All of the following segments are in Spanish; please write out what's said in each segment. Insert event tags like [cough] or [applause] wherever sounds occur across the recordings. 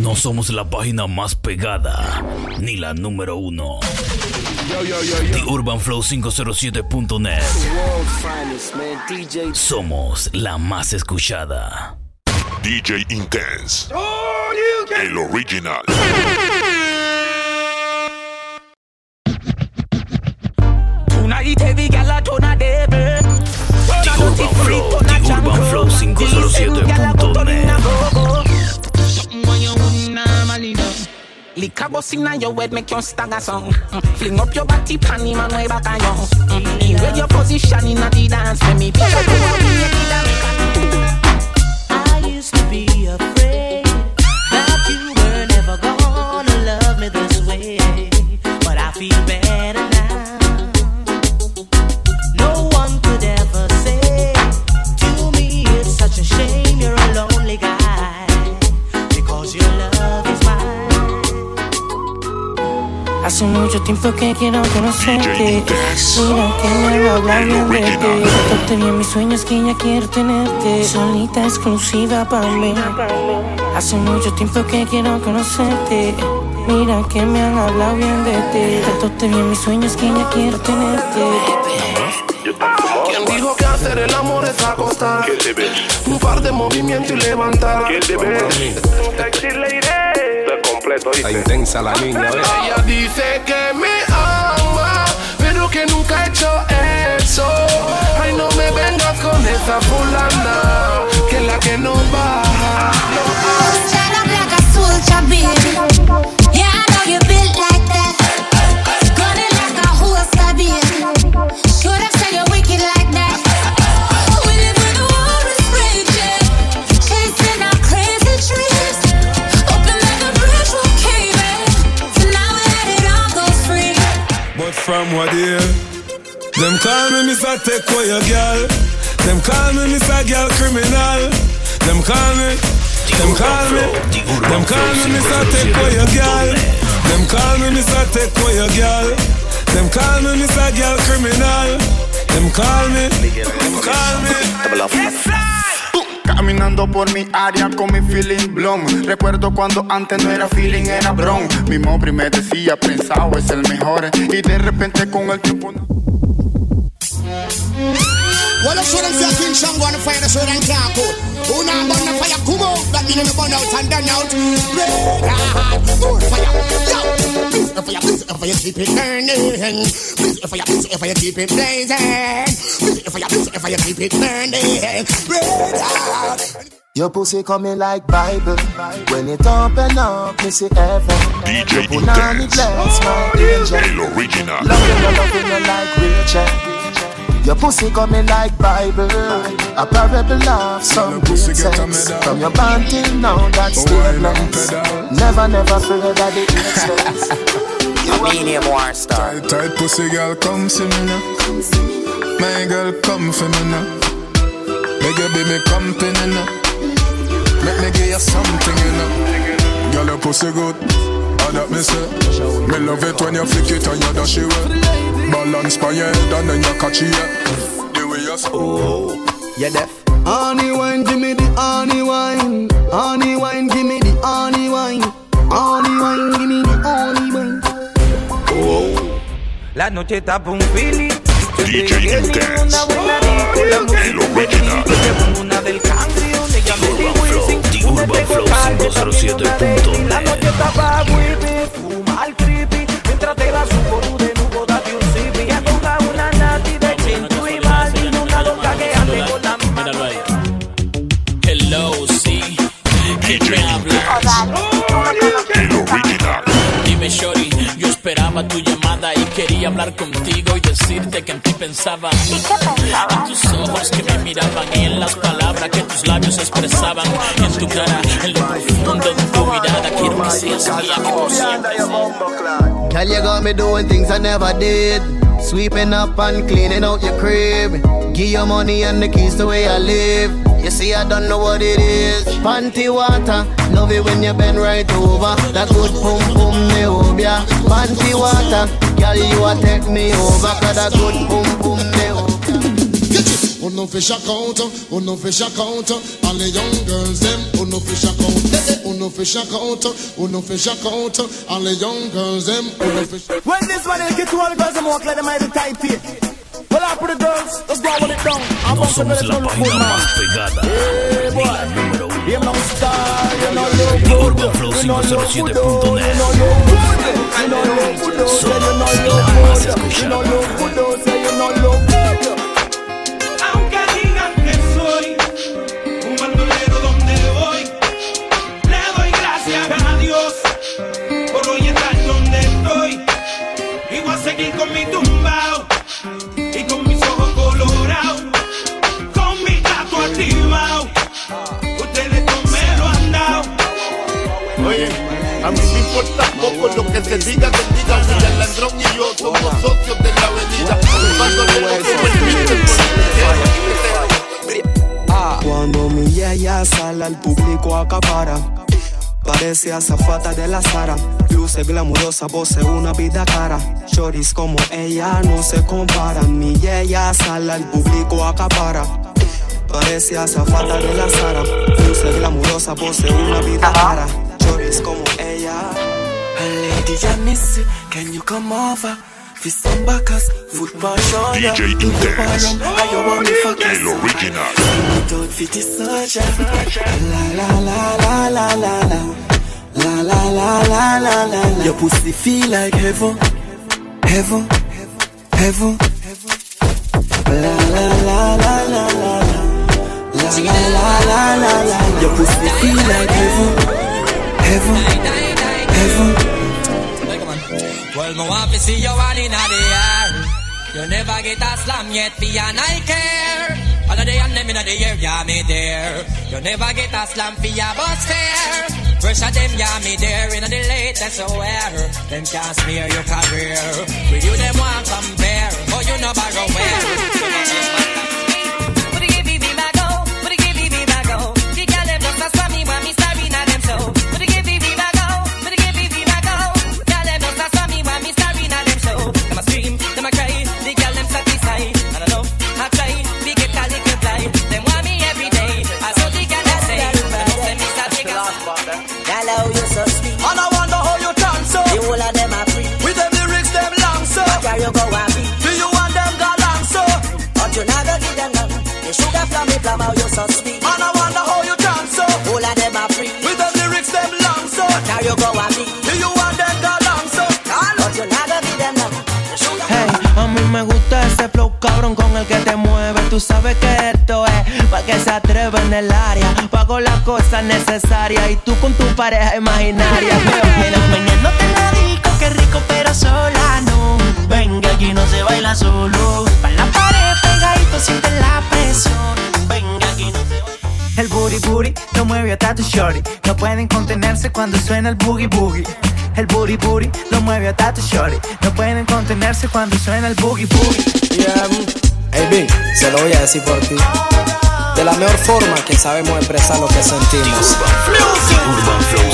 No somos la página más pegada, ni la número uno. The Urban Flow 507.net. Somos la más escuchada. DJ Intense. El original. [laughs] Liquor bust inna your head, make you stagger song. Mm. Fling up your body, panty man way back on you. Mm. In your position inna the dance, when me up your. I used to be afraid Hace mucho tiempo que quiero conocerte. Mira que me habla bien de ti. original. Contarte bien mis sueños que ya quiero tenerte. Solita exclusiva para mí. Hace mucho tiempo que quiero conocerte. Mira que me han hablado bien de ti. Contarte bien mis sueños que ya quiero tenerte. ¿Quién dijo que hacer el amor es acostar? Un par de movimientos y levantar. Sexy lady. Está intensa la niña, ¿ves? Ella dice que me ama, pero que nunca ha hecho eso. Ay, no me vengas con esa fulana, que es la que no baja. Stand up like a soldier, baby. Yeah, I know you built like What year? Them call me Mr. Take away your girl. Them call me Mr. Girl Criminal. Them call me. Them call me. Them call me Mr. Take away your girl. Them call me Mr. Take away your girl. Them call me Mr. Girl Criminal. Them call me. Them call me. Caminando por mi área con mi feeling blonde Recuerdo cuando antes no era feeling, era bron. Mi mobri me decía, pensado es el mejor Y de repente con el tiempo Well, I show them say King Shango on the fire, show them can't put. Who now burn the fire, come out. That mean you burn out and done out. Red hot, good fire. Yo, please the fire, please the fire, keep it burning. Please the fire, please the fire, keep it blazing. Please the fire, please the fire, keep it burning. Red hot. Your pussy coming like Bible. When it open up, me see heaven. DJ You put on it Intense. bless my angel. Original. Loving you, loving you like Rachel. Your pussy coming like Bible. A parable of some great pussy get a sense. medal. From your band till now, that's Oh, wine and stainless. pedal. Never, never fear that it [laughs] makes sense. Medium war star. Tight, tight pussy girl, come see me now. My girl, come for me now. Make you be me company now. Make me give you something, you know. Girl, your pussy good. All that me say. Me love it when you flick it and you dash it away. Balance by your head and then you catch it. The way you oh, You deaf? Honey wine, give me the honey wine. Honey wine, give me the honey wine. Honey wine, give me the honey wine. Oh. La noche está pa' un feeling. DJ Intense. El original. Una del country donde me Urban digo Flow, sin- The Urban Flow calde, 507.net. La noche está pa' whippy, fuma el creepy. Mientras te la subo Yo esperaba tu llamada y quería hablar contigo y decirte que en ti pensaba. En tus ojos que me miraban y en las palabras que tus labios expresaban. En tu cara, en lo profundo de tu mirada, quiero que seas mía, que por siempre seas. Girl, you got me doing things I never did. Sweeping up and cleaning out your crib. Give your money and the keys to where I live. You see, I don't know what it is. Panty water, love it when you bend right over. That good pum pum me over ya. Panty water, girl, you a take me over. Cause that good pum pum me over. Oh, uno fish account, uno oh, fish account. All the young girls them, oh, uno fish account. Uno uno fi shock out, uno fi shock out. All the young girls them, uno fi shock When this one is get to all the girls, I'm walk like them every time here. Well, up with the girls, let's go with it down. I'm No somos la página más pegada, ni la número uno. You know star, you know look The Urban Flow 507.net. Somos la más escuchada. Aunque digan que soy un bandolero donde voy, le doy gracias a Dios por hoy estar donde estoy. Y voy a seguir con mi tumbao lo que se diga, que diga. Mira, el ladrón y yo somos socios de la avenida. El Cuando mi yaya sale al público acapara Parece azafata de la Sara. Luce glamurosa, voce una vida cara. Choris como ella no se comparan. Mi yaya sale al público acapara Parece azafata de la Sara. Luce glamurosa, voce una vida cara. Choris como ella Can you come over? Fish some backers, football shoulder DJ Intense. how you want me fuck El original. Without fit surgeon La la la la la la la La la la la la la la Your pussy feel like heaven Heaven Heaven La la la la la la la La la la la la la Your pussy feel like heaven Heaven Heaven Well, me want to see you all in the air. You never get a slam yet, for and I care. All of the and them in the air, yeah, me there. You never get a slam for your bus fare. Of them, yeah, me there. In the latest wear. Them can't smear your career. With you, them want compare. But you know borrow They sugar from me plum, how you so sweet. And I wonder how you dance so. Whole of them are free. With them lyrics, them long so. Where you go and be? Do you want them galang so? But you never give them none. They sugar Hey, a mí me gusta ese flow cabrón con el que te mueve. Tú sabes que esto es pa' que se atreve en el área. Pago las cosas necesarias y tú con tu pareja imaginaria. [laughs] Veo que las mañanas te lo digo, que rico pero sola no. Venga, aquí no se baila solo. Pa' la pared pegadito siente la presión booty lo mueve hasta tu shorty. No pueden contenerse cuando suena el boogie boogie. El booty booty lo mueve hasta tu shorty. No pueden contenerse cuando suena el boogie boogie. Yeah. Mm. Hey, B, se lo voy a decir por ti. De la mejor forma que sabemos expresar lo que sentimos. Urban Flow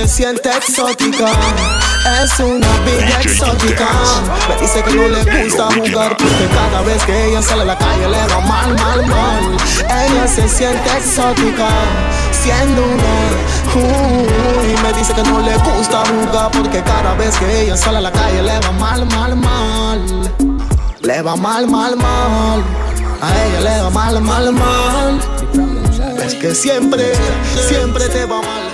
se siente exótica. Es una bella exótica. Me dice que no le gusta jugar porque cada vez que ella sale a la calle le va mal, mal, mal. Ella se siente exótica. Siendo una, uh, y me dice que no le gusta jugar porque cada vez que ella sale a la calle le va mal, mal, mal. Le va mal, mal, mal. A ella le va mal, mal, mal. Es que siempre, siempre te va mal.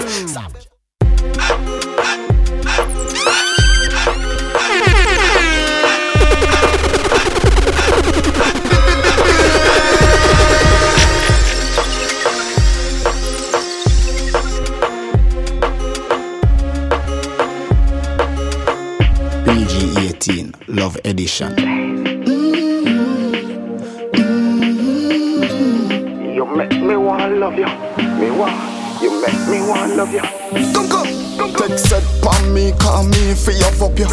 Love Edition. You make me want love you. Me want. You make me want love you. Come, come. Take set pon me, call me for your fuck you.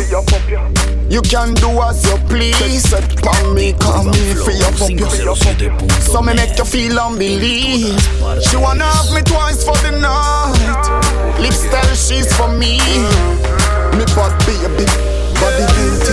You can do as you please. Take set pon me, call me for your fuck you. So me make you feel unbelief. She wanna have me twice for the night. Lips tell she's for me. Me bad baby, body empty.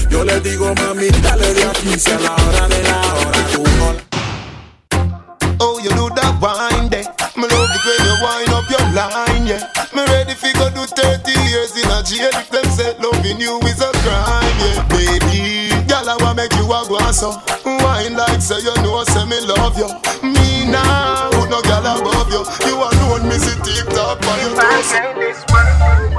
Yo le digo, mami, dale de aquí si a la hora de la hora tú no Oh, you do that wine there. Me love it when you wind up your line, yeah. Me ready fi go do 30 years in a jail if them say loving you is a crime, yeah. Baby, girl, I wanna make you a go on. Wine like say you know, say me love you. Me now, who no girl above you. You alone, me see TikTok on your toes.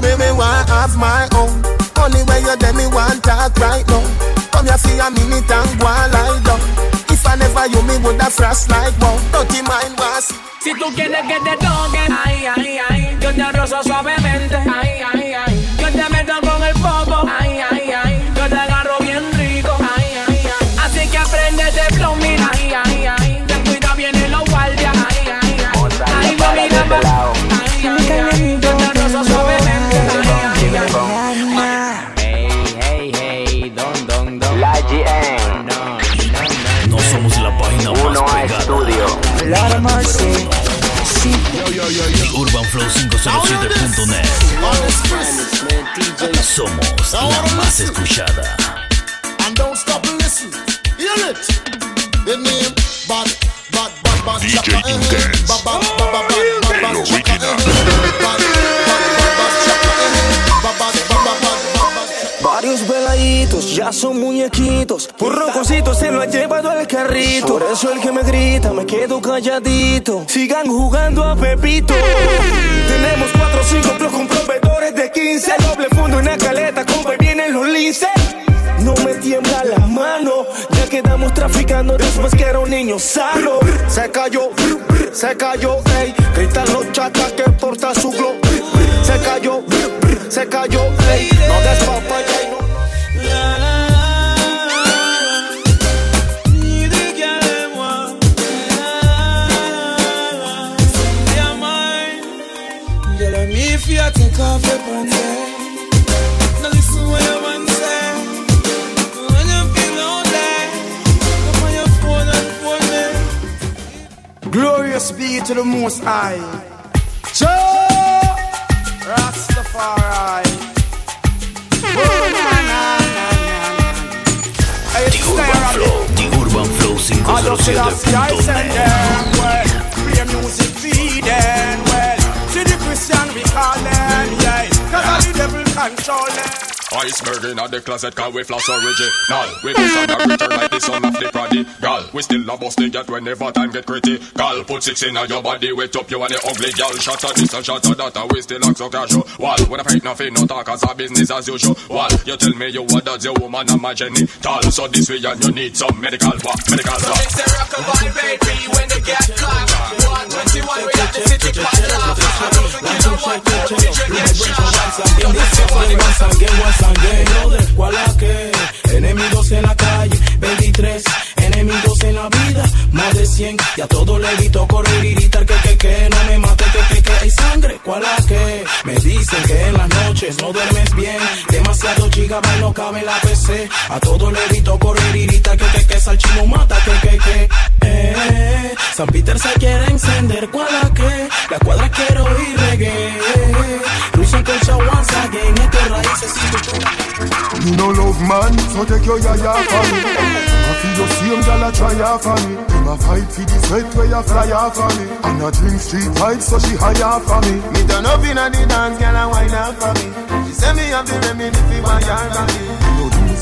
Me, me want have my own. Only way you tell me want talk right now. Come here for a minute and go lie down. If I never you, me woulda frost like wow. Dirty mind was. Si tú quieres que te toquen, ay, ay, ay, yo te rozo suavemente, ay, ay, ay, yo te meto 007.net. Somos la más escuchada. DJ Intense, el original. Ya son muñequitos. Por roncosito se lo ha llevado al carrito. Por eso el que me grita me quedo calladito. Sigan jugando a Pepito. Tenemos cuatro o cinco plus con proveedores de 15. Doble fondo en la caleta, compa, y vienen los linces. No me tiembla la mano, ya quedamos traficando después que era un. Se cayó, se cayó, ey. Gritan los chatas que porta su glow. Se cayó, se cayó, ey. No des for you, take off your pants. Now listen what your man say. When you feel lonely, come on your phone and phone me. Glorious be to the Most High. Joe Rastafari. Oh, na, na, na, na. The Urban Flow. The Urban Flow I just feel I see I send 507.net. them well. Play music feed them well. See the Christian we call them, control it. Iceberg in the closet, cause we floss original. We do some that return like the son of the prodigal. We still a busting yet whenever time get critical. Put six in your body, wait up you and the ugly girl. Shot at this and shot at that, and we still act so casual. Wall, when I fight nothing, no talk as a business as usual. Wall, you tell me you what does your woman and my genital. So this way and you need some medical, what? Medical, what? It's a rockabye baby when they get clocked. 121 we the city park lot. I don't forget no one, but did you get shot? Yo, this is funny. Once again, once again, no de escuela que enemigos en la calle, 23 enemigos en la vida, más de 100 y a todo le evito correr y gritar que que que no me mate que que que. Hay sangre, cuál a que me dicen que en las noches no duermes bien, demasiado gigabyte no cabe la PC, a todo le evito correr y gritar que que que salchino mata que que que eh, San Peter se quiere encender, cuál a que la cuadra quiero ir reggae, Russian culture once again, estos raíces y tu You no love man, so take your yaya for me. I for the same gal a try off for me. Them a fight for the sweat where you fly off for me. And a drink street vibes so she high off for me. Me turn up inna the dance, gal a wine off for me. She say me have the remedy for my yard for me.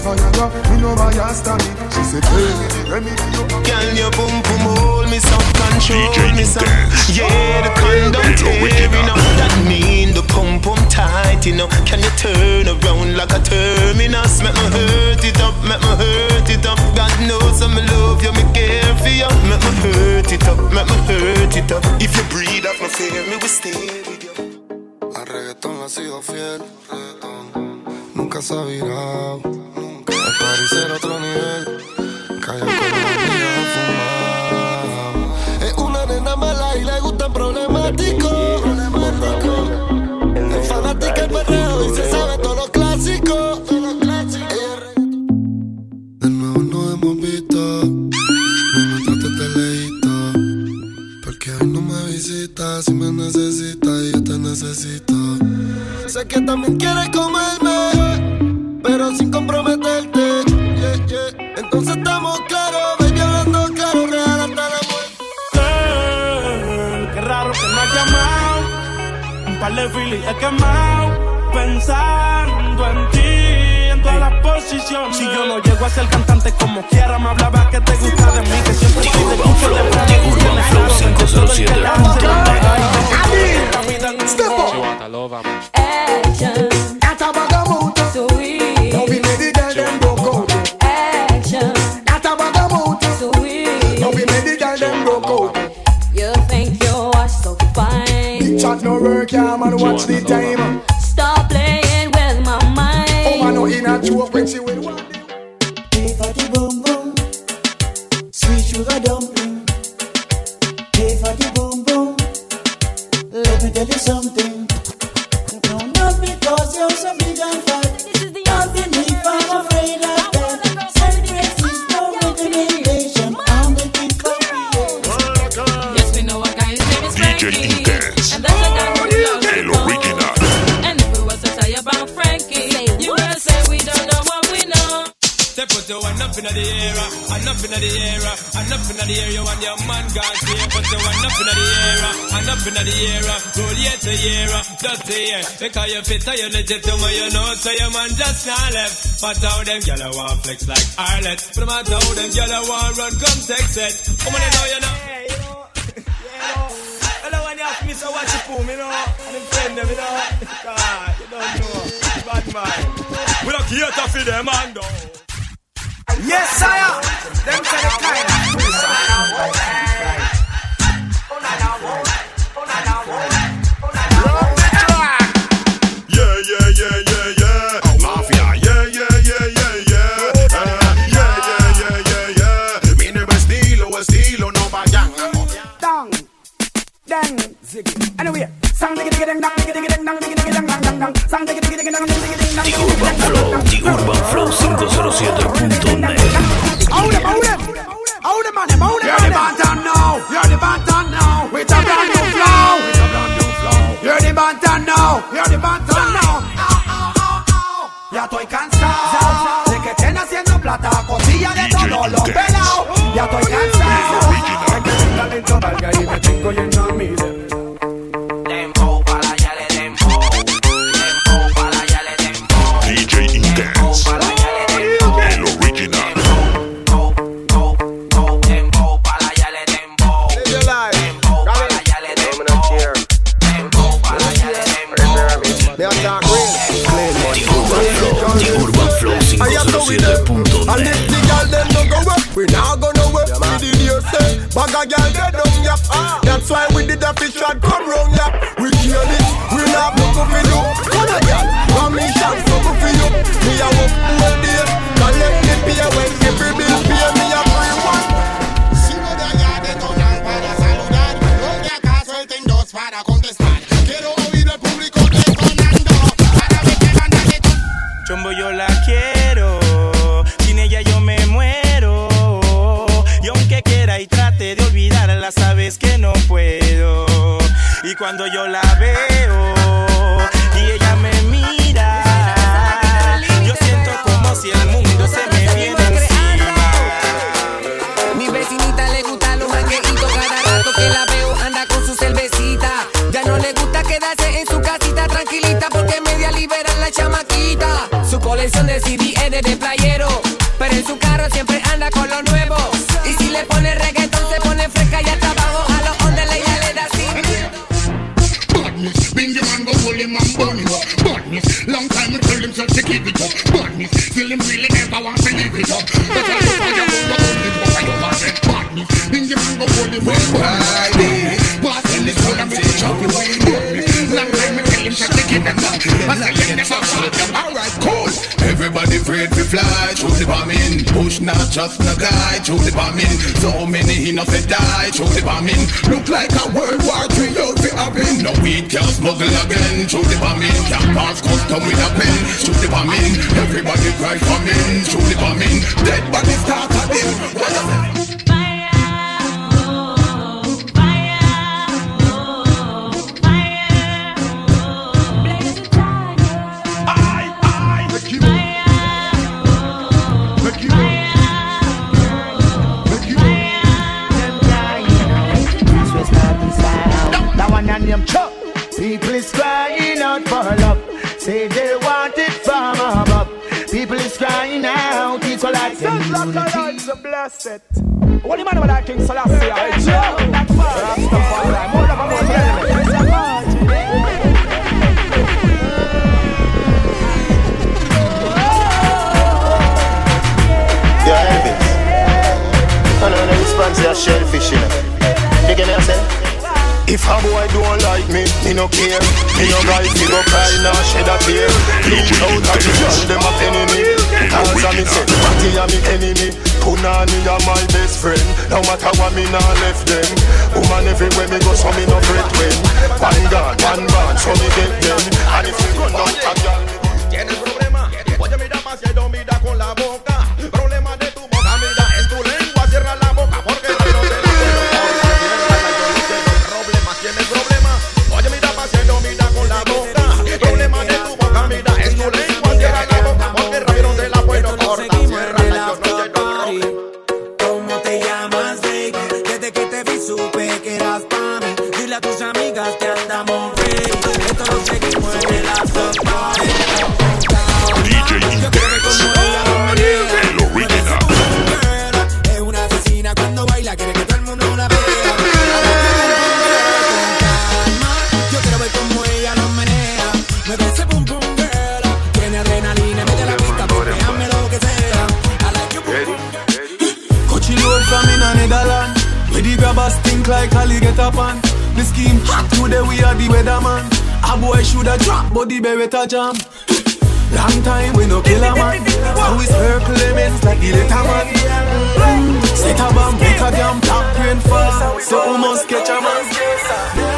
No juice for ya, girl, me no buy ya me. She say tell me the remedy. Girl, your boom boom hold me some control me some. Yeah, the condom tearing up. That mean the pump pump tight, you know. Can you turn around like a terminus? Make me hurt it up, make me hurt it up. God knows I'm love you, me care for you. Make me hurt it up, make me hurt it up. If you breathe up my fear, me will stay with you. Al reggaetón ha sido fiel, reggaetón nunca se ha virado. El party será otro nivel, calla con la fumado. Es una nena mala y le gustan problemáticos. Es fanática del perreo y se sabe todos los clásicos. De nuevo nos hemos visto. No me trates de leíto. Porque hoy no me visitas. Si me necesitas, yo te necesito. Sé que también quieres comerme, Filis he quemado. Pensando en ti, en todas las posiciones. Si yo no llego a ser cantante como quiera, me hablaba que te gusta de mí, que siempre te escucho de. Urban Flow 507.net. Step up. Action. That a bagamoot. Watch the time. But how them gyal want flex like Arlet. But no matter how them gyal want run, come text it. Come on, you know, you know. You know, [laughs] you know. Hello, when you ask me, so watch your boom, you know. And them friend them, you know. [laughs] God, you don't know. Bad man. We don't care to for them, man, though. Estoy cansado. De que estén haciendo plata a costilla de todos los pelados. Ya estoy cansado. de que talento valga y me tengo lleno a mí Alright, cool. Everybody afraid to fly through the bombing. Push not just no guy through the bombing. So many to die through the bombing. Look like a World War Three out to happen. No weed can smuggle again through the bombing. Can't pass custom with a pen through the bombing. Everybody cry famine through the bombing. Dead body start again. What equal rights and unity. blessed. What you man with that King Selassie? Hey, Joe! That's Rastafari. More of a more Yeah, Elvis. I know the response is shellfish, you know. You get me, I say? If a boy don't like me, me no care. Me no guys, me go cry, nah shed a tear. Look out at the girl, them a penny me. Cause I me say, Patty a me enemy. Punani a my best friend. No matter what me nah left them. Woman everywhere me go, so me no fret when. One gun, one band, so me get them. And if you run out a girl, Tienes problema, oye mira demasiado, mira con la boca. The beretta jam. Long time we no kill a man. Now we circle lemons like the little man. Set a bomb, put a damn black rain fall. So we must catch a man.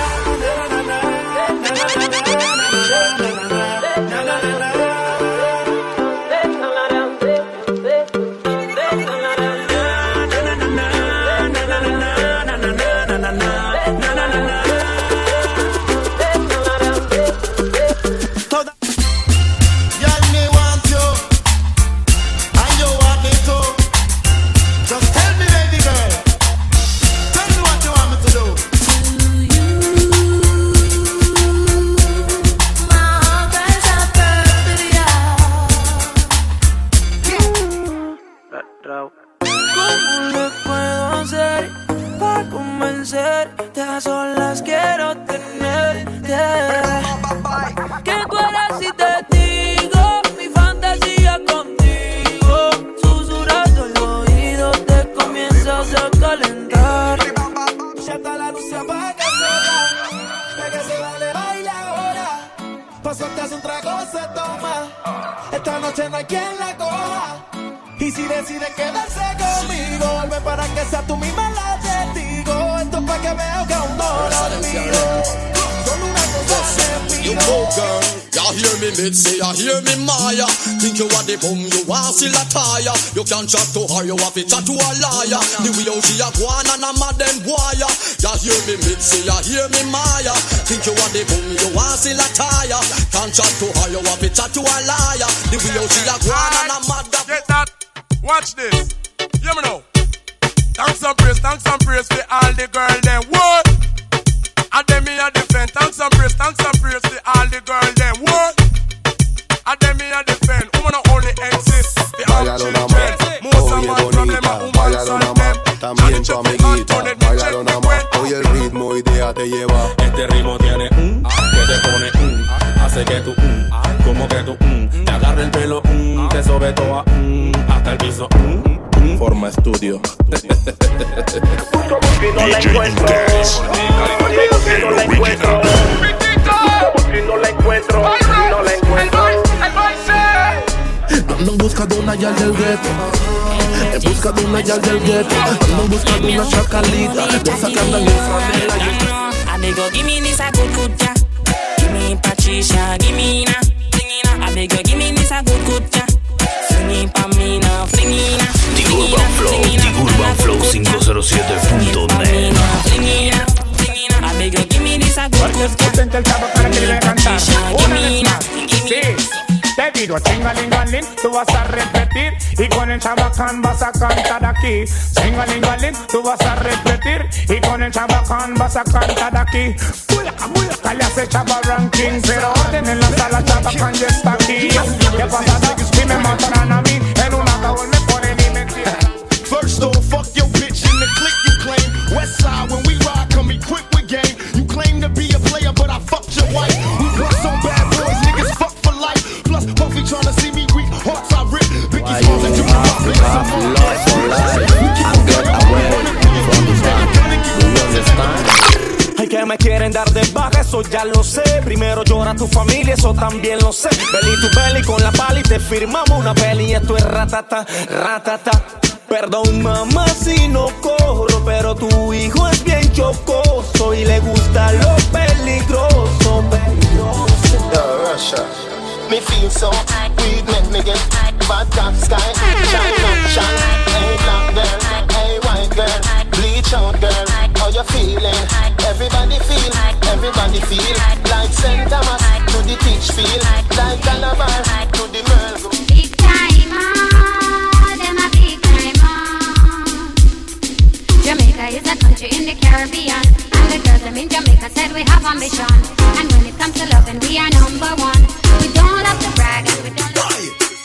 Quedarse conmigo, vuelve para que sea tú misma la testigo. Esto es para que vea que aún no la olvido. Solo una cosa te You pido. go girl, you hear me mid say, you hear me Maya. Think you are the bum, you are still a tire. You can't chat to her, you have to chat to a liar. The way how she a go on and a mad them wire. You hear me mid say, you hear me Maya. Think you are the bum, you are still a tire. Can't chat to her, you have to chat to a liar. The way how she a go on and a mad them. Get that? Watch this. Hear me now. Thanks and praise, thanks and praise for all the girl them. What? And them me a defend. Thanks and praise, thanks and praise for all the girl them. What? And them me a defend. Woman not only exist. The Vaya children. mamá, Most of man from them a bonita, woman son mamá, them. esta Miento amiguita, baila nada más Hoy el ritmo idea te lleva Este ritmo tiene un que te pone un Hace que tú un, como que tú un Te agarra el pelo un, te sobe un Hasta el piso. Forma estudio y no la encuentro. Y no la encuentro. No la encuentro. No la encuentro. Ando en busca de una yal del gueto. En busca de una yal del gueto. Ando en busca de una chacalita. De esa que andan en franela. I beg you, give me this a good good ja. Give me Patricia, give me na. I beg you, give me this a good good. Fling it pa' me now, fling it na. The Urban Flow, The Urban Flow 507.net. I beg you, give me this a good good ja. Contenta el chavo para que le voy a cantar. Una vez más. Sí. Te digo, chingalingalín, tú vas a repetir y con el chabacán vas a cantar aquí. Chingalingalín, tú vas a repetir y con el chabacán vas a cantar aquí. Bulaca, bulaca, le hace chava ranking, pero orden en la sala, chabacán ya está aquí. ¿Qué pasa? me matar me quieren dar de baja, eso ya lo sé. Primero llora tu familia, eso también lo sé. Belly tu belly con la pala y te firmamos una peli. Esto es ratata, ratata. Perdón, mamá, si no corro, pero tu hijo es bien chocoso y le gusta lo peligroso, peligroso. Me feel so weed me get sky. Hey black hey white girl, bleach out girl. How you feeling? Everybody feel, everybody feel like St. Thomas to the teach feel like Calabar to the Merle. Big time, ah, them a big time, ah. Jamaica is a country in the Caribbean, and the girls them in Jamaica said we have ambition. And when it comes to loving, we are number one. We don't have to brag, and we don't.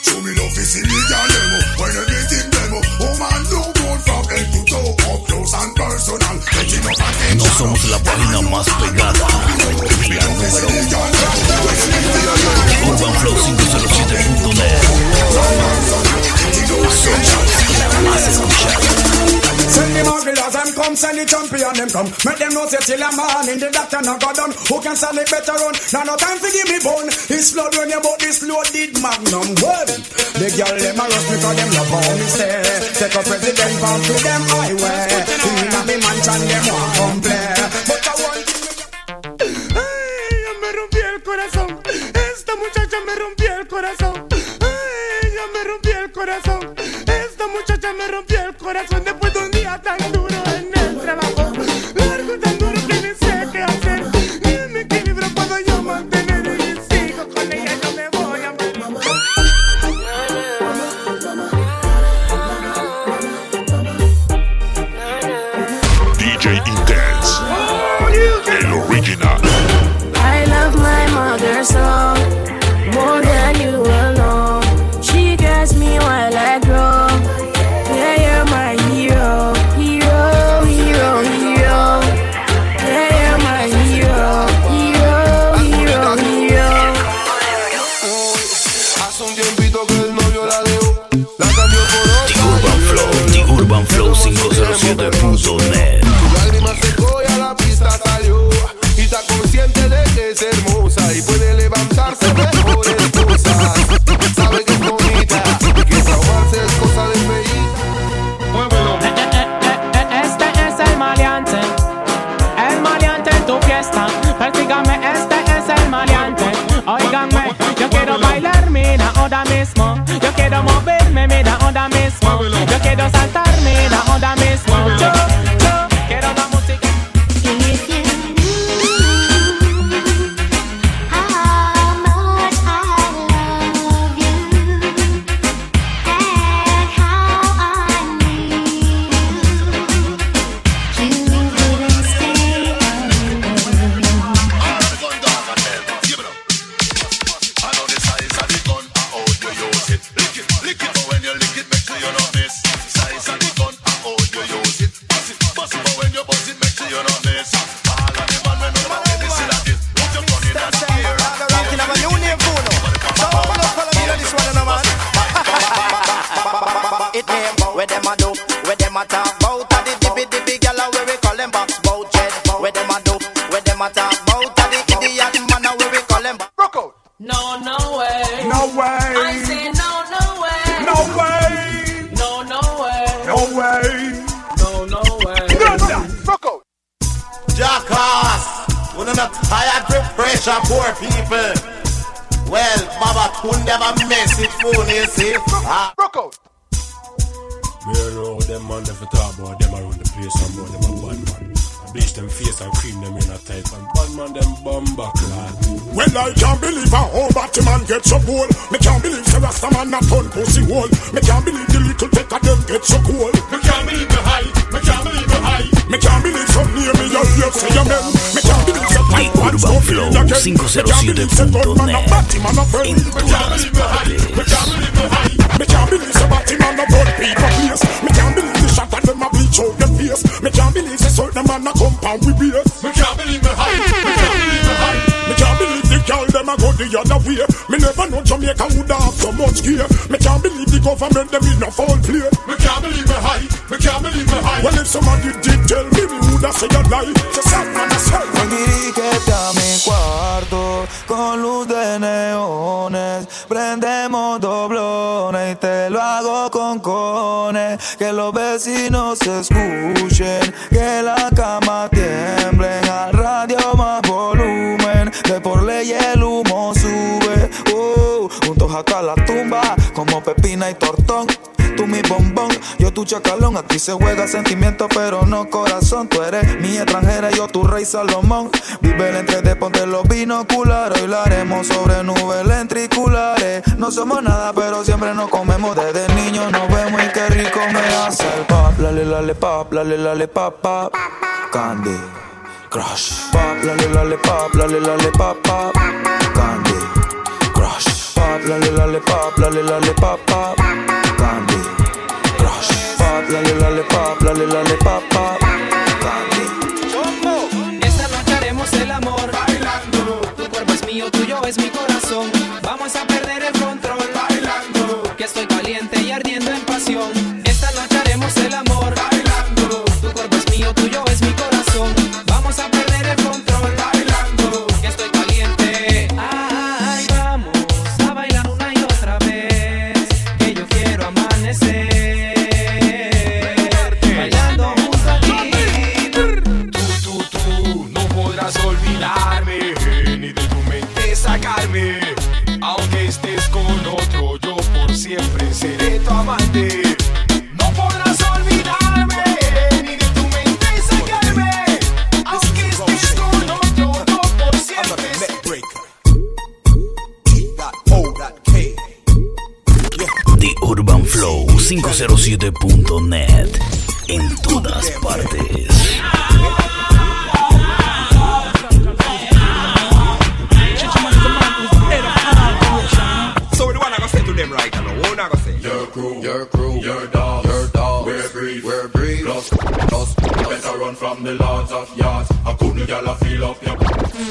Show me love is illegal demo When you get it demo Oh man, do good from No somos la página más pegada. La número. Urban Flow 507.net. Marvelous them come, send the champion them come. Make them know say till a man in the doctor no go done. Who can sell it better run? Now no time to give me bone. It's blood when you bought this loaded magnum. Well, the girl them a rush because them love how me say. Take a president pound to them highway. In a me mansion them want come play. But I want Ay, me rompió el corazón. Esta muchacha me rompió el corazón. Yo quiero saltar, Me can't believe the government them in a foul play. Me can't believe me high. Me can't believe me high. Well if somebody did tell me, me woulda say a lie. Say sad man a say. Dirígete a mi cuarto con luz de neones. Prendemos doblones y te lo hago con cones. Que los vecinos se escuchen, que la cama tiemble. Al radio más volumen, de por ley el humo sube. Uh, juntos hasta la tumba, como pepina y tortón. Tú mi bombón, yo tu chacalón. Aquí se juega sentimiento, pero no corazón. Tú eres mi extranjera, yo tu rey Salomón. Vive el entre de ponte los binoculares. Hoy la haremos sobre nubes lentriculares. No somos nada, pero siempre nos comemos. Desde niños nos vemos y qué rico me hace el pop. Lale, lale, pop, lale, lale. Candy, crush. Pop, lale, lale, pop, lale, lale. Candy, lale, lale, pop, lale, lale, pop, pop. Candy, crush. Pop, lale, lale, pop, lale, lale, pop, pop. Candy. Esta noche haremos el amor bailando. Tu cuerpo es mío, tuyo es mi corazón. Vamos a perder el control bailando. Que estoy caliente y ardiendo 507.net en todas partes. So the one I say to them right now, what I say? Your crew, your crew, your dog, your dog. We're breed, we're breed. Plus, plus, better run from the lords of yards. I couldn't y'all a feel up your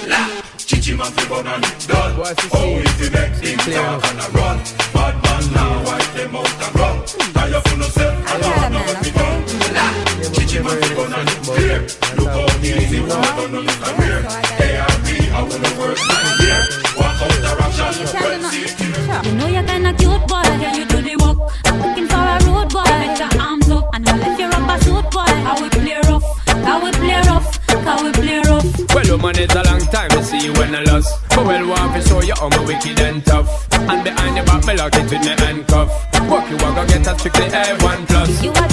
la. Chichi man fi bun and done. Oh, is the next thing talk and a run. Bad man now wipe them out and run. Tire for no self, I don't know what we done. La. Chichi man fi bun and clear. Look how easy we done on this career. ARP, I wanna work my year. Walk out the action, well see it You know you're kinda cute, boy. Can you do the work? I'm looking for a road boy. Put your arms up and I'll let you rubber suit, boy. How we play rough, how we play rough, how we play rough. Well, woman, it's a long time to see you when I lost. But well, want to show you how my wicked and tough. And behind your back, me lock it with me handcuff. Walk you walk, go get a strictly A1 plus.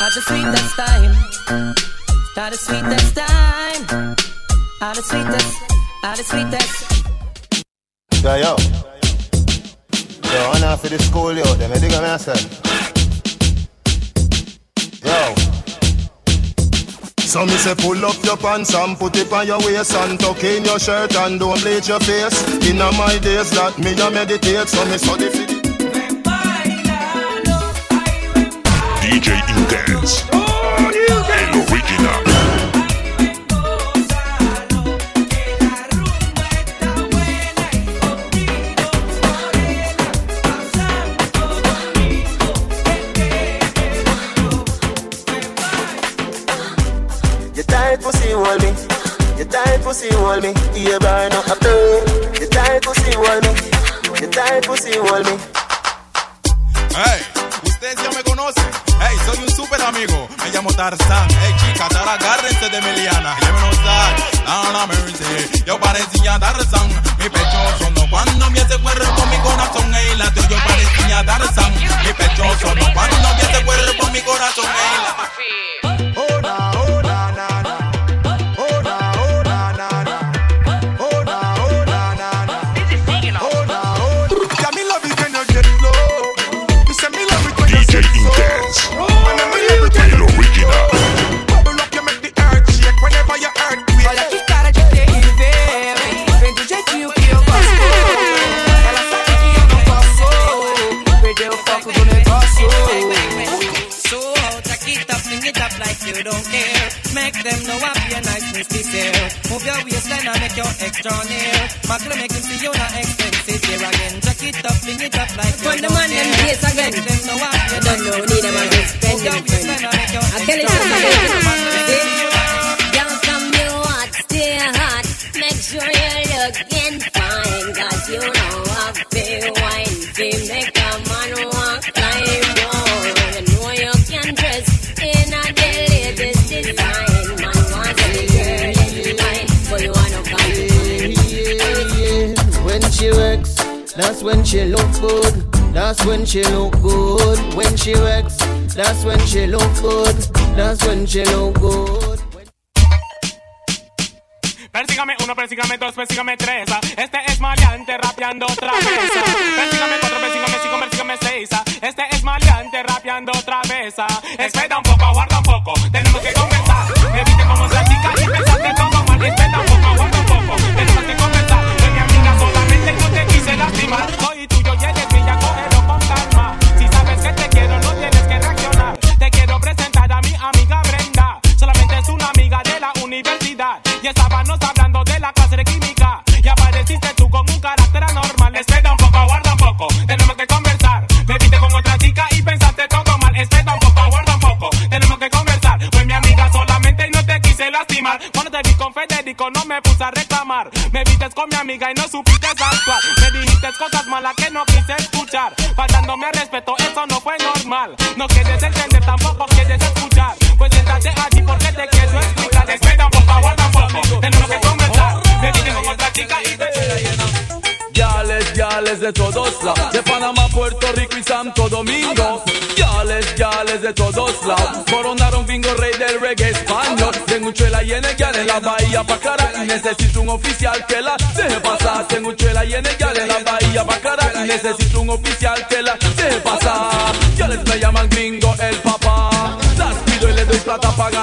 At the sweetest time. At the sweetest time. At the sweetest. At the sweetest. Yo, yo. Yo, I'm not for the school, yo. Them a dig on myself. Yo. So me say pull up your pants and put it on your waist and tuck in your shirt and don't bleach your face. In my days that me a meditate, so me study pussy. Hey, ustedes ya me conocen. Hey, soy un super amigo. Me llamo Tarzán. Hey, chicas, ahora agárrense de Meliana. Llévenos a la mercy. Yo parecía Tarzán. nail. My clinic is the una expenses, Here again, jack it up, fling it up like when the man, them days again. I don't know, need them, to spend them. I tell you, that's when she look good. That's when she look good. When she works, that's when she look good. That's when she look good. Persígame uno, persígame dos, persígame tres. Este es maleante rapeando otra vez. Persígame cuatro, persígame cinco, persígame seis. Este es maleante rapeando otra vez. Espera un poco, aguarda un poco. Tenemos Me viste con mi amiga y no supiste actuar. Me dijiste cosas malas que no quise escuchar. Faltándome al respeto, eso no fue normal. No quieres entender, tampoco quieres escuchar. Pues siéntate allí porque te quiero explicar. Espera un poco, aguarda un poco. Tenemos que conversar. Me viste con otra chica y te Yales, yales de todos lados, de Panamá, Puerto Rico y Santo Domingo. Yales, yales de todos lados, coronaron bingo rey del reggae español. Chuela y en la bahía Bacara y necesito un oficial que la deje pasar. Tengo un chuela y en la bahía Bacara y necesito un oficial que la deje pasar. Yales me llaman gringo el papá, las pido y le doy plata para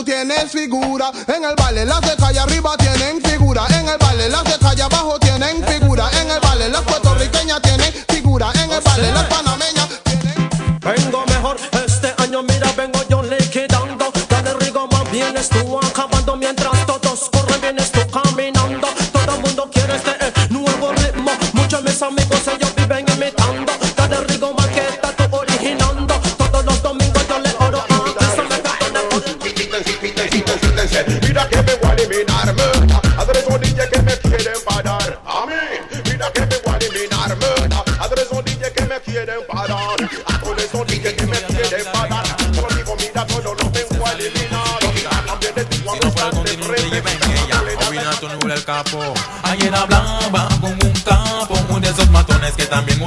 tú tienes figura. En el baile las de calle arriba tienen figura. En el baile las de calle abajo tienen figura. En el baile las puertorriqueñas tienen figura. En el baile las panameñas Vengo mejor este año, mira, vengo yo liquidando. Dale rigo, más bien tú acabando mientras todos corren, vienes tú caminando. Todo el mundo quiere este eh, nuevo ritmo. Muchos mis amigos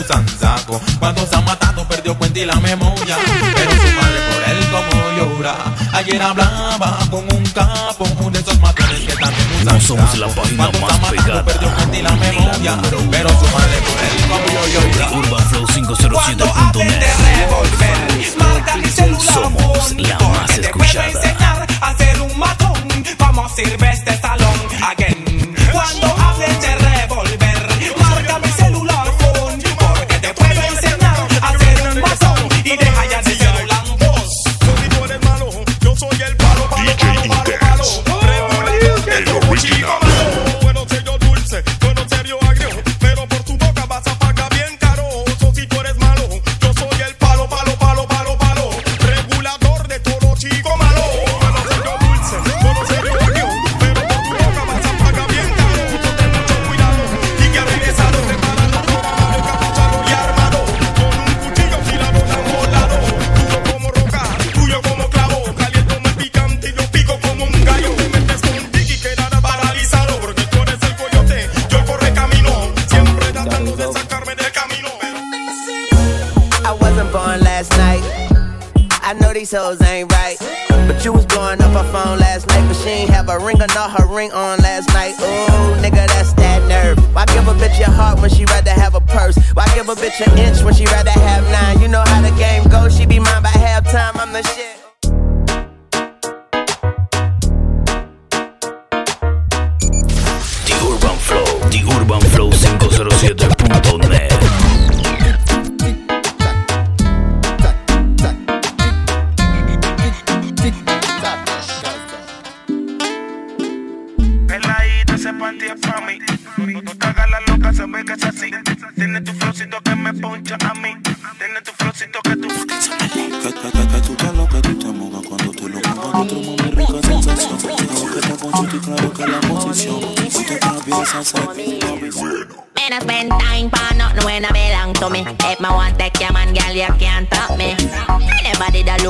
usan saco. Cuando se ha matado perdió cuenta y la memoria, pero su madre por él como llora. Ayer hablaba con un capo, de esos matones que también usan No somos la página más pegada. perdió cuenta y la memoria, pero su madre por él como llora. Urban Flow 507.net. Somos la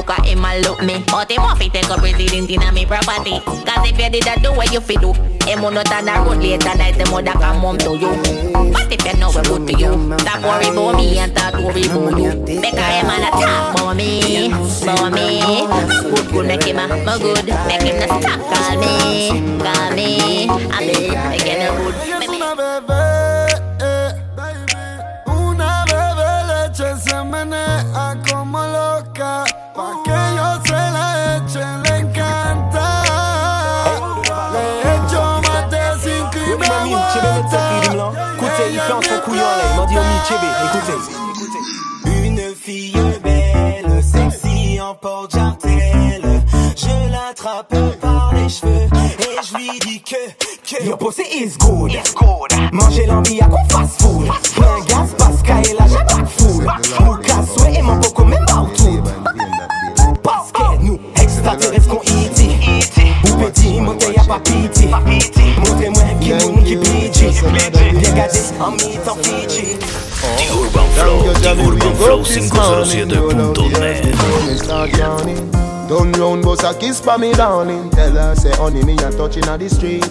look at him, I look me. But him want to take a president in a me property. Cause if you did that, do what you fi do. Him will not the road later night, the mother come home to you. But if you know what good to you, stop worry about me and start worry about you. Because him and talk about me, about me. Good, good, make him a my good. Make him not stop call me, call me. I be making a good. Una Chébé, écoutez. Une fille belle, sexy en porte jartelle. Je l'attrape par les cheveux et je lui dis que, que. Your pussy is good. Is good. Manger l'ambiance qu'on fast food? Plein gaz parce qu'elle a jamais back full. Mon cassouet et mon poco même partout. Parce que nous, extraterrestres qu'on y Peti, monte ya pa piti Monte mwen ki moun ki piji Degade, an mi fiji Urban Flow, Urban Flow 507.net. Turn round, a kiss for me, darling. Tell her, say, honey, me a touching on the street.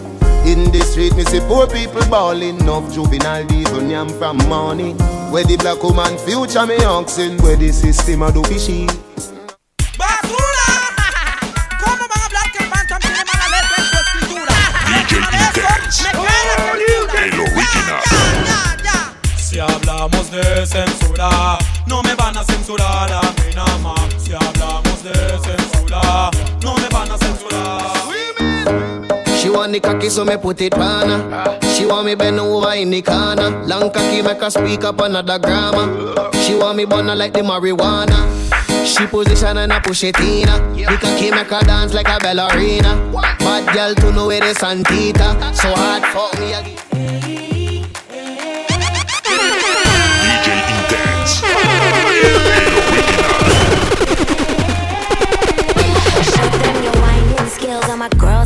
In the street, me see poor people balling. Enough juvenile devil yam from money. Where the black woman future me oxen. Where the system a do fishy. De censura, no me van a censurar a mí nada más. Si hablamos de censura, no me van a censurar. She want the cocky so me put it on. She want me bend over in the corner. Long cocky make her speak up another grammar. She want me burner like the marijuana. She position and I push it in her. The cocky make her dance like a ballerina. Bad girl to know where the Santita. So hard for me again.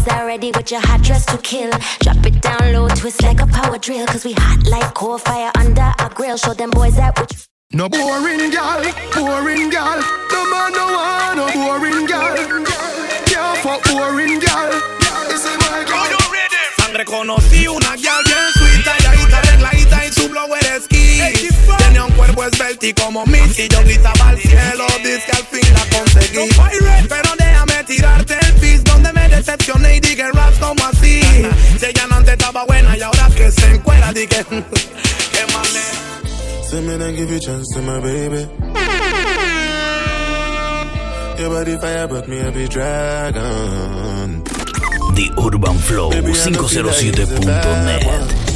All my girls that ready with your hot dress to kill. Drop it down low, twist like a power drill. Cause we hot like coal fire under our grill. Show them boys that we No boring gal, boring gal. No man no want no boring gal. Can't fuck boring gal. This is my gal. Sangre conocí una gal bien suita, llaguita, arregladita y su blower Tenía un cuerpo esbelto y como Missy, yo gritaba al cielo, dice que al fin la conseguí. Pero déjame tirarte el pis donde me decepcioné y dije raps como así. [laughs] Si ella no antes estaba buena y ahora que se encuera, dije [laughs] qué manera. Say me then give you chance to my baby. Your body fire, but me a be dragon. The Urban Flow 507.net.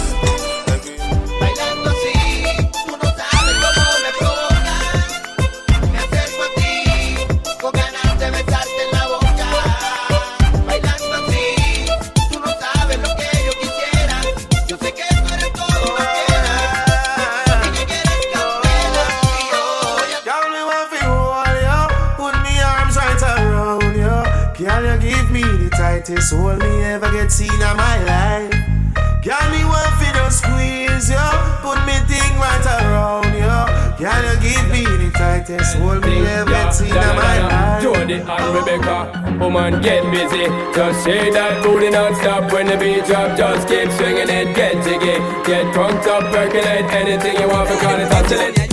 the tightest hold me ever get seen in my life. Girl, me want to just squeeze you, put me thing right around you. Can you give me the tightest hold me ever get seen in my life? Jody and Rebecca, woman, get busy. Just say that booty non-stop when the beat drop. Just keep swinging it, get jiggy. Get drunk up, percolate anything you want, because it's oscillate.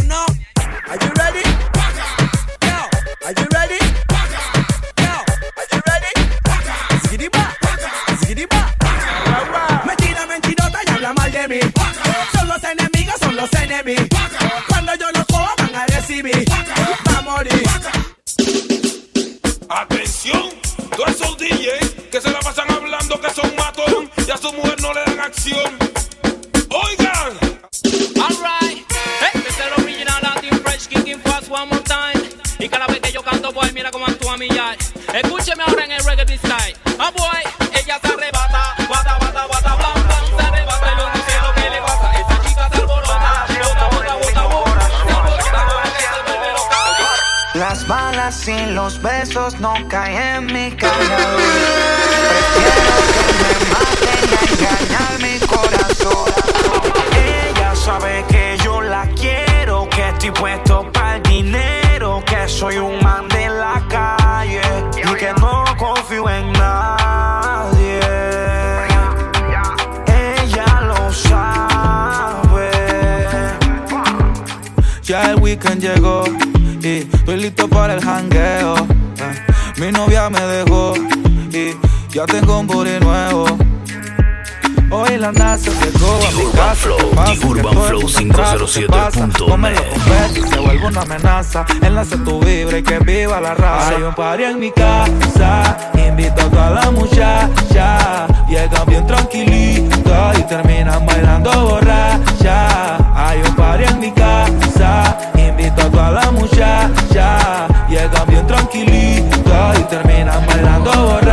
No caen en mi cargador. Hoy la NASA llegó a mi Urban casa. Flow, ¿qué pasa? The Urban Flow el se pasa. 507.net. Come los confetis, se vuelve una amenaza. Enlace tu vibra y que viva la raza. Hay un party en mi casa, invito a toda la muchacha. Llegan bien tranquilita y terminan bailando borracha. Hay un party en mi casa, invito a toda la muchacha. Llegan bien tranquilita y terminan bailando borracha.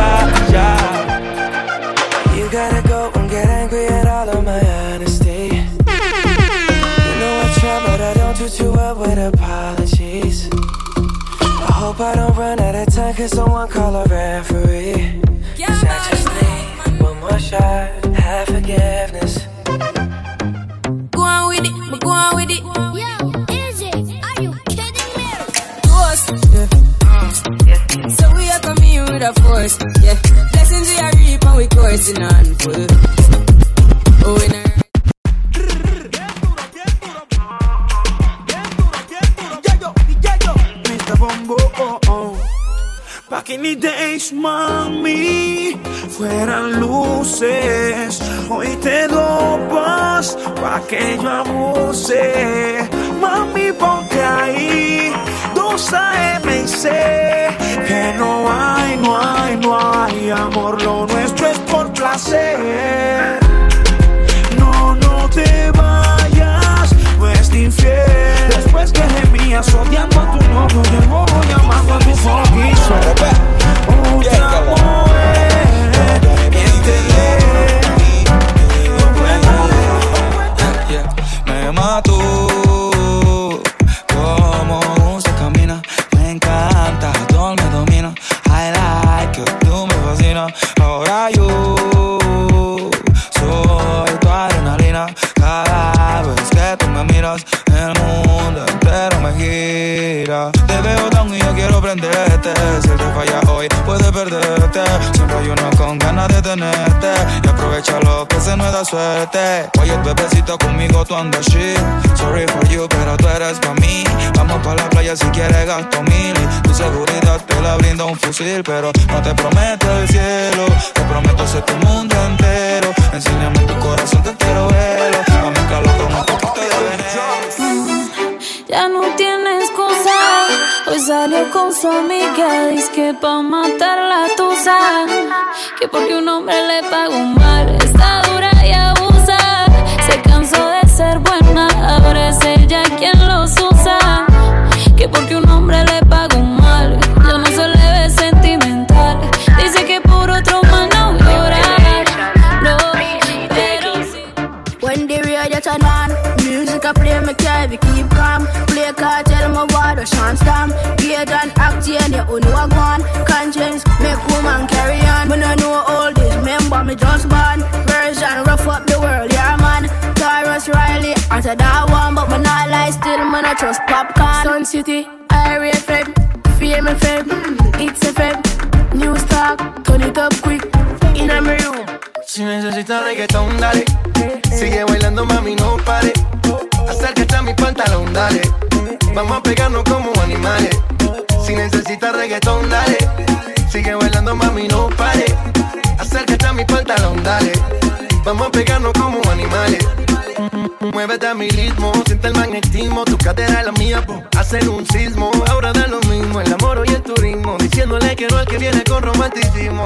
Time, cause someone call a referee. Cause I just need one more shot, have forgiveness. Go on with it, go on with it. Yo, easy. Are you kidding me? Ghost. Mm, yeah. So we are coming with a force. Yeah. Blessings we are reaping, we coursing on full. Oh, in In the days, mami, fueran luces. Hoy te dopas pa' que yo abuse. Mami, ponte ahí, dos AM y C. Que no hay, no hay, no hay amor. Lo nuestro es por placer. No, no te vayas, no es infiel. Después que gemías odiando a tu novio, llegó llamando a tu fucking Otra mujer, miéntele. Me mató suerte. Oye, bebecito, conmigo tú andas shit. Sorry for you, pero tú eres pa' mí. Vamos pa' la playa si quieres gasto mil. Tu seguridad te la brinda un fusil. Pero no te prometo el cielo. Te prometo ser tu mundo entero. Enséñame tu corazón, te quiero verlo. A mi calor con un poquito de veneno. Ya no tiene excusa. Hoy salió con su amiga. Hombre le pagó mal. Está dura y abusa. Se cansó de ser buena. Ahora es ella quien los usa. Que porque un hombre le pagó mal. Yo no se le ve sentimental. Dice que por otro mal no llorar. No, pero sí. When the radio turn on, music I play me carry keep calm. Play cartel my water shan't stamp. Gauge and act and you only one. Conscience make woman carry on. When I know me just born. Version rough up the world, yeah man. Taurus Riley, After that one, but me not lie still, man, I trust popcorn. Sun City, Area FM, Fame FM, It's FM, News Talk, turn it up quick, in a me room. Si necesitas reggaetón, dale. Sigue bailando, mami, no pare. Acércate a mi pantalón, dale. Vamos a pegarnos como animales. Si necesitas reggaetón, dale. Sigue bailando, mami, no Vamos a pegarnos como animales. Muévete a mi ritmo, siente el magnetismo. Tu cadera la mía, po. hacen un sismo. Ahora da lo mismo, el amor y el turismo. Diciéndole que no al que viene con romanticismo.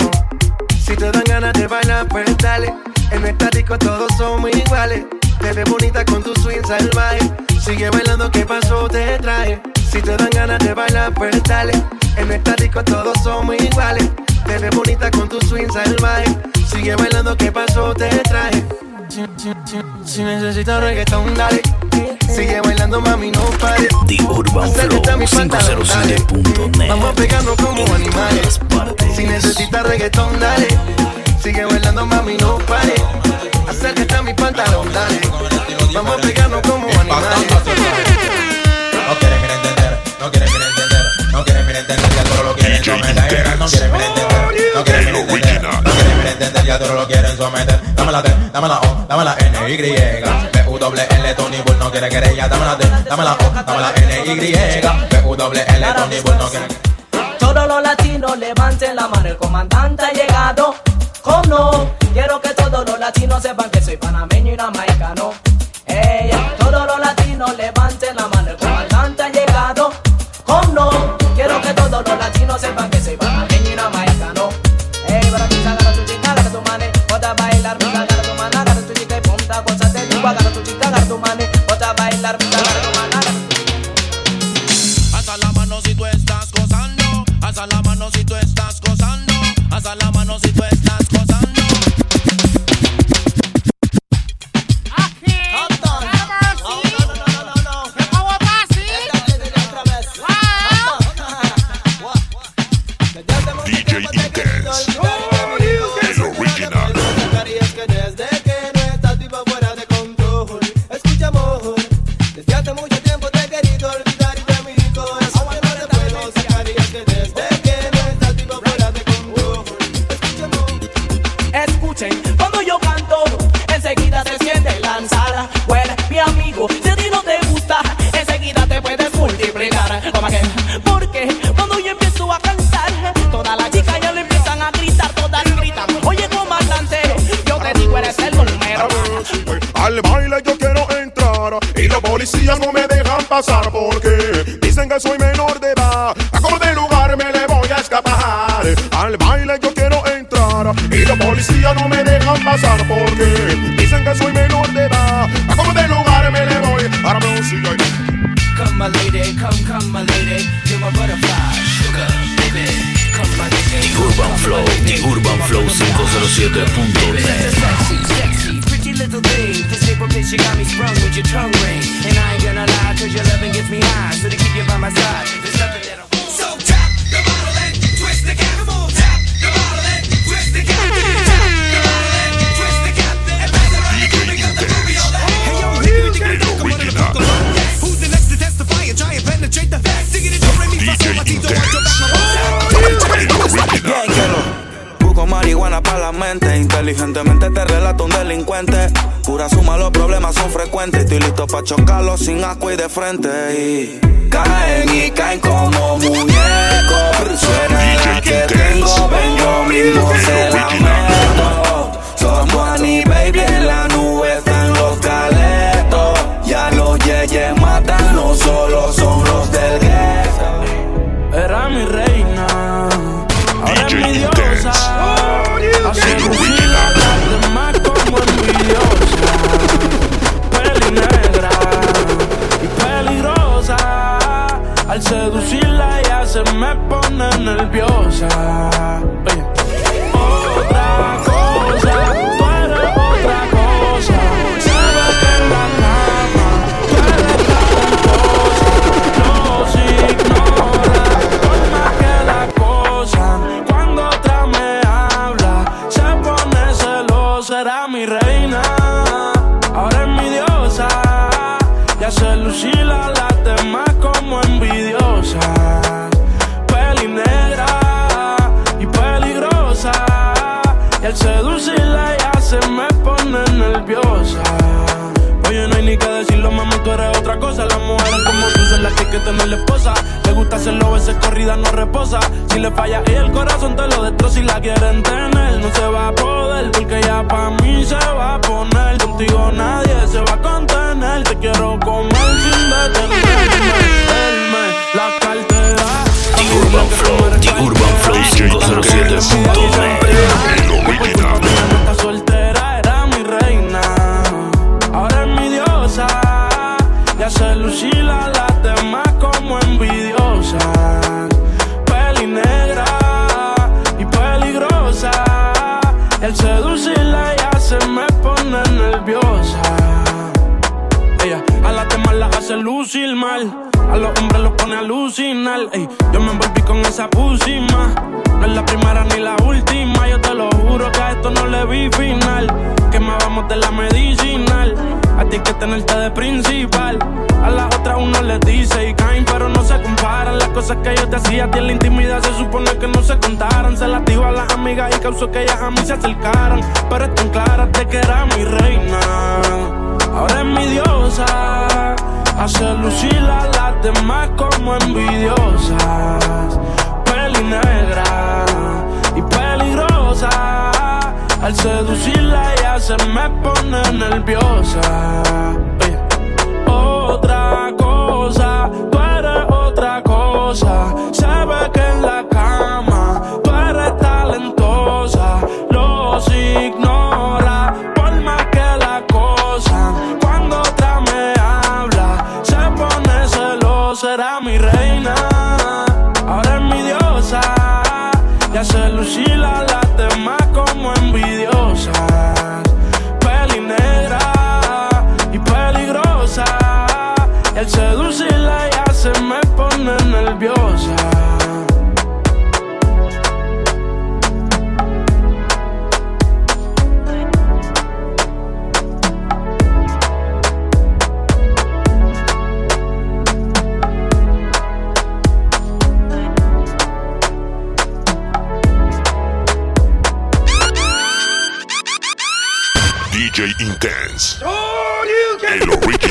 Si te dan ganas de bailar, pues dale. En esta disco todos somos iguales. Te ves bonita con tu swing salvaje. Sigue bailando, ¿qué pasó? Te trae. Si te dan ganas de bailar, pues dale. En esta disco todos somos iguales. Te ves bonita con tu swing salvaje. Sigue bailando, ¿qué pasó? Te trae. Si, si, si, si necesitas reggaetón, dale. Sigue bailando, mami, no pare. The Urban Flow pantalón, dale. 507.net. Vamos a pegarnos como animales. Si necesitas reggaetón, dale. Sigue bailando, mami, no pare. Acércate a mi pantalón, dale. Vamos a pegarnos como animales. No quieren mirar entender, no quieren mirar entender, no quieren mirar entender, ya todo lo quieren someter. No quieren mirar entender, no quieren entender, no quieren entender, ya todo lo quieren someter. Dame la T, dame la O, dame la N, Y. B, U, doble L, Tony Bull no quiere querella. Dame la T, dame la O, dame la N, Y. B, U, doble L, Tony Bull no quiere Todos los latinos levanten la mano, el comandante ha llegado. ¿Cómo no? Quiero que todos los latinos sepan que soy panameño y jamaicano. closet, but sin asco y de frente. Y caen y caen como muñecos. shot veces corrida no reposa. Si le falla ella el corazón te lo destroza si la quieren tener. No se va a poder porque ya pa' mí se va a poner. Contigo nadie se va a contener. Te quiero comer sin detenerme. La cartera. The Urban Flow, The Urban Flow 507.net. hace lucir mal. A los hombres los pone a alucinar. Ey, yo me envolví con esa pusima. No es la primera ni la última. Yo te lo juro que a esto no le vi final. Que más vamos de la medicinal. A ti que tenerte de principal. A las otras uno les dice y caen, pero no se comparan. Las cosas que yo te hacía a ti en la intimidad se supone que no se contaran. Se las digo a las amigas y causó que ellas a mí se acercaran. Pero están claras de que era mi reina. Ahora es mi diosa. Hace lucir a las demás como envidiosas. Peli negra y peligrosa. Al seducirla ya se me pone nerviosa. Otra cosa, tú eres otra cosa. Se ve que Y hace lucir a las demás como envidiosas. Peli negra y peligrosa. Al seducirla ya se me pone nerviosa. DJ Intense. El original